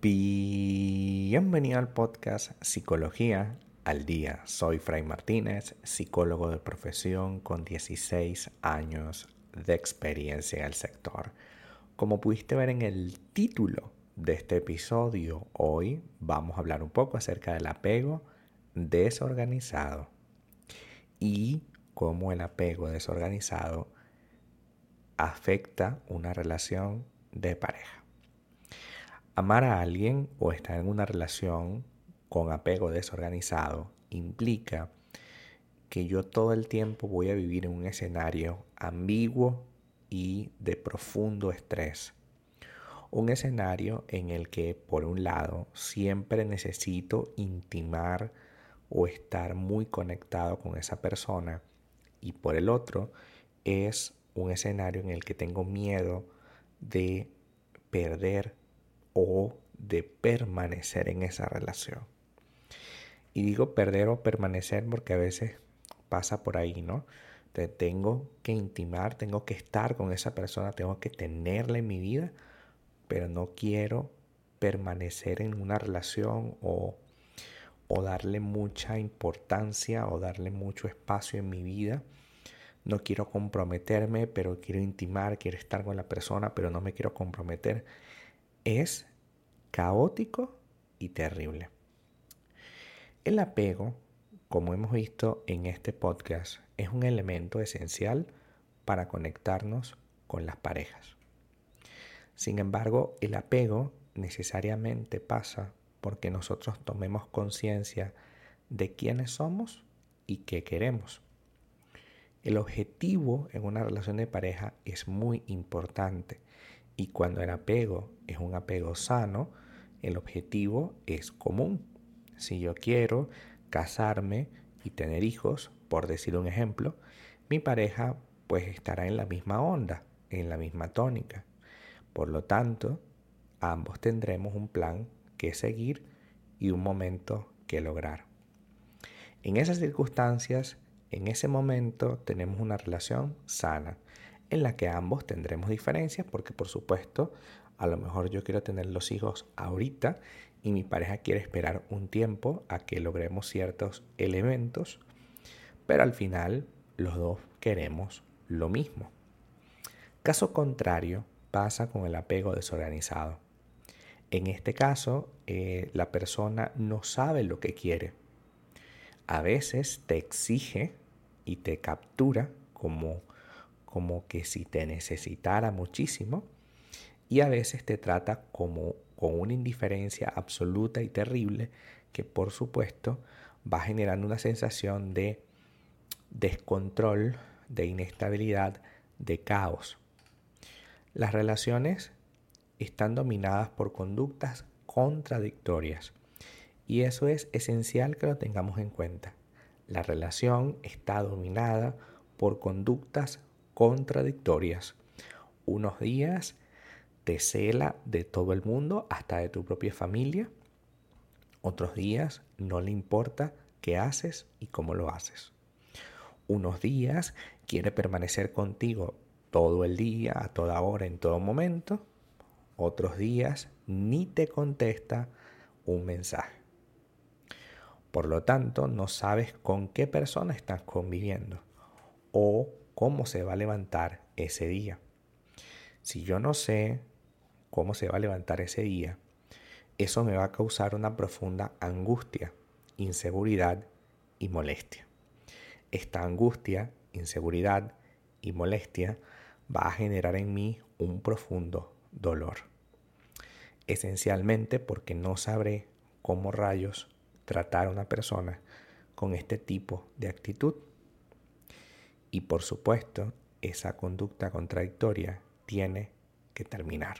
Bienvenido al podcast Psicología al Día. Soy Fray Martínez, psicólogo de profesión con 16 años de experiencia en el sector. Como pudiste ver en el título de este episodio, hoy vamos a hablar un poco acerca del apego desorganizado y cómo el apego desorganizado afecta una relación de pareja. Amar a alguien o estar en una relación con apego desorganizado implica que yo todo el tiempo voy a vivir en un escenario ambiguo y de profundo estrés. Un escenario en el que, por un lado, siempre necesito intimar o estar muy conectado con esa persona y por el otro, es un escenario en el que tengo miedo de perder o de permanecer en esa relación. Y digo perder o permanecer porque a veces pasa por ahí, ¿no? Te tengo que intimar, tengo que estar con esa persona, tengo que tenerla en mi vida, pero no quiero permanecer en una relación o, o darle mucha importancia o darle mucho espacio en mi vida. No quiero comprometerme, pero quiero intimar, quiero estar con la persona, pero no me quiero comprometer es caótico y terrible. El apego, como hemos visto en este podcast, es un elemento esencial para conectarnos con las parejas. Sin embargo, el apego necesariamente pasa porque nosotros tomemos conciencia de quiénes somos y qué queremos. El objetivo en una relación de pareja es muy importante y cuando el apego es un apego sano, el objetivo es común. Si yo quiero casarme y tener hijos, por decir un ejemplo, mi pareja pues estará en la misma onda, en la misma tónica. Por lo tanto, ambos tendremos un plan que seguir y un momento que lograr. En esas circunstancias, en ese momento tenemos una relación sana en la que ambos tendremos diferencias porque por supuesto a lo mejor yo quiero tener los hijos ahorita y mi pareja quiere esperar un tiempo a que logremos ciertos elementos, pero al final los dos queremos lo mismo. Caso contrario pasa con el apego desorganizado. En este caso, eh, la persona no sabe lo que quiere. A veces te exige y te captura como como que si te necesitara muchísimo y a veces te trata como con una indiferencia absoluta y terrible que por supuesto va generando una sensación de descontrol, de inestabilidad, de caos. Las relaciones están dominadas por conductas contradictorias y eso es esencial que lo tengamos en cuenta. La relación está dominada por conductas contradictorias. Unos días te cela de todo el mundo, hasta de tu propia familia. Otros días no le importa qué haces y cómo lo haces. Unos días quiere permanecer contigo todo el día, a toda hora, en todo momento. Otros días ni te contesta un mensaje. Por lo tanto, no sabes con qué persona estás conviviendo o cómo se va a levantar ese día. Si yo no sé cómo se va a levantar ese día, eso me va a causar una profunda angustia, inseguridad y molestia. Esta angustia, inseguridad y molestia va a generar en mí un profundo dolor. Esencialmente porque no sabré cómo rayos tratar a una persona con este tipo de actitud. Y por supuesto, esa conducta contradictoria tiene que terminar.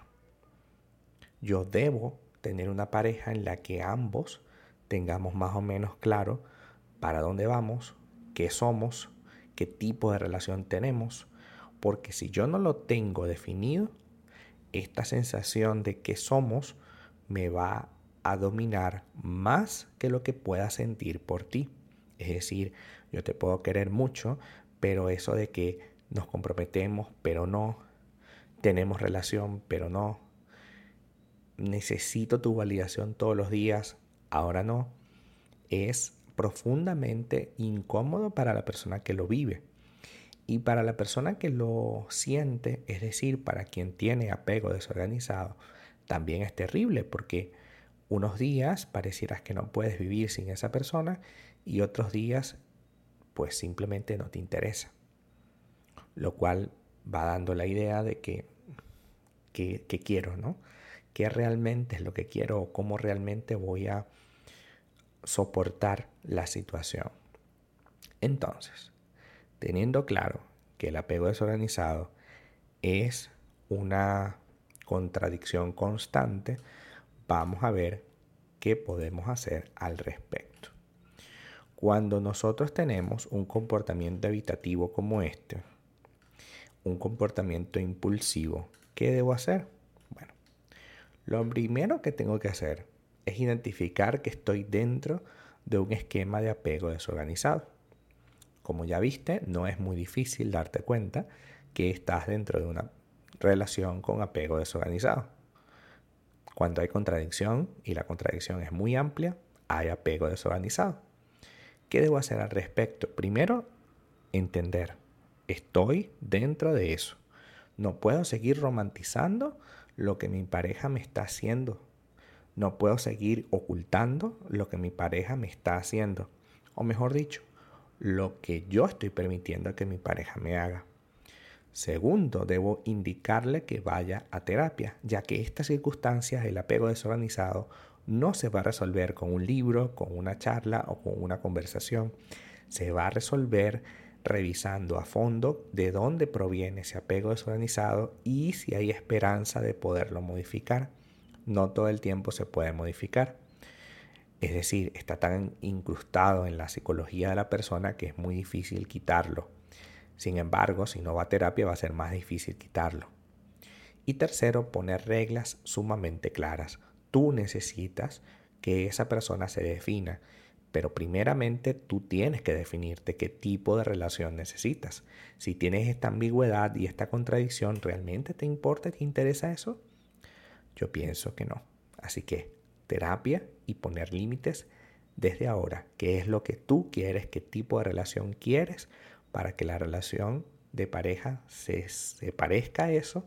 Yo debo tener una pareja en la que ambos tengamos más o menos claro para dónde vamos, qué somos, qué tipo de relación tenemos, porque si yo no lo tengo definido, esta sensación de que somos me va a dominar más que lo que pueda sentir por ti. Es decir, yo te puedo querer mucho, pero eso de que nos comprometemos, pero no, tenemos relación, pero no, necesito tu validación todos los días, ahora no, es profundamente incómodo para la persona que lo vive. Y para la persona que lo siente, es decir, para quien tiene apego desorganizado, también es terrible porque unos días parecieras que no puedes vivir sin esa persona y otros días pues simplemente no te interesa. Lo cual va dando la idea de que, que, quiero, ¿no? ¿Qué realmente es lo que quiero o cómo realmente voy a soportar la situación? Entonces, teniendo claro que el apego desorganizado es una contradicción constante, vamos a ver qué podemos hacer al respecto. Cuando nosotros tenemos un comportamiento evitativo como este, un comportamiento impulsivo, ¿qué debo hacer? Bueno, lo primero que tengo que hacer es identificar que estoy dentro de un esquema de apego desorganizado. Como ya viste, no es muy difícil darte cuenta que estás dentro de una relación con apego desorganizado. Cuando hay contradicción y la contradicción es muy amplia, hay apego desorganizado. ¿Qué debo hacer al respecto? Primero, entender. Estoy dentro de eso. No puedo seguir romantizando lo que mi pareja me está haciendo. No puedo seguir ocultando lo que mi pareja me está haciendo. O mejor dicho, lo que yo estoy permitiendo que mi pareja me haga. Segundo, debo indicarle que vaya a terapia, ya que estas circunstancias, el apego desorganizado, no se va a resolver con un libro, con una charla o con una conversación. Se va a resolver revisando a fondo de dónde proviene ese apego desorganizado y si hay esperanza de poderlo modificar. No todo el tiempo se puede modificar. Es decir, está tan incrustado en la psicología de la persona que es muy difícil quitarlo. Sin embargo, si no va a terapia va a ser más difícil quitarlo. Y tercero, poner reglas sumamente claras. Tú necesitas que esa persona se defina, pero primeramente tú tienes que definirte qué tipo de relación necesitas. Si tienes esta ambigüedad y esta contradicción, ¿realmente te importa, te interesa eso? Yo pienso que no. Así que terapia y poner límites desde ahora. ¿Qué es lo que tú quieres? ¿Qué tipo de relación quieres? para que la relación de pareja se, parezca a eso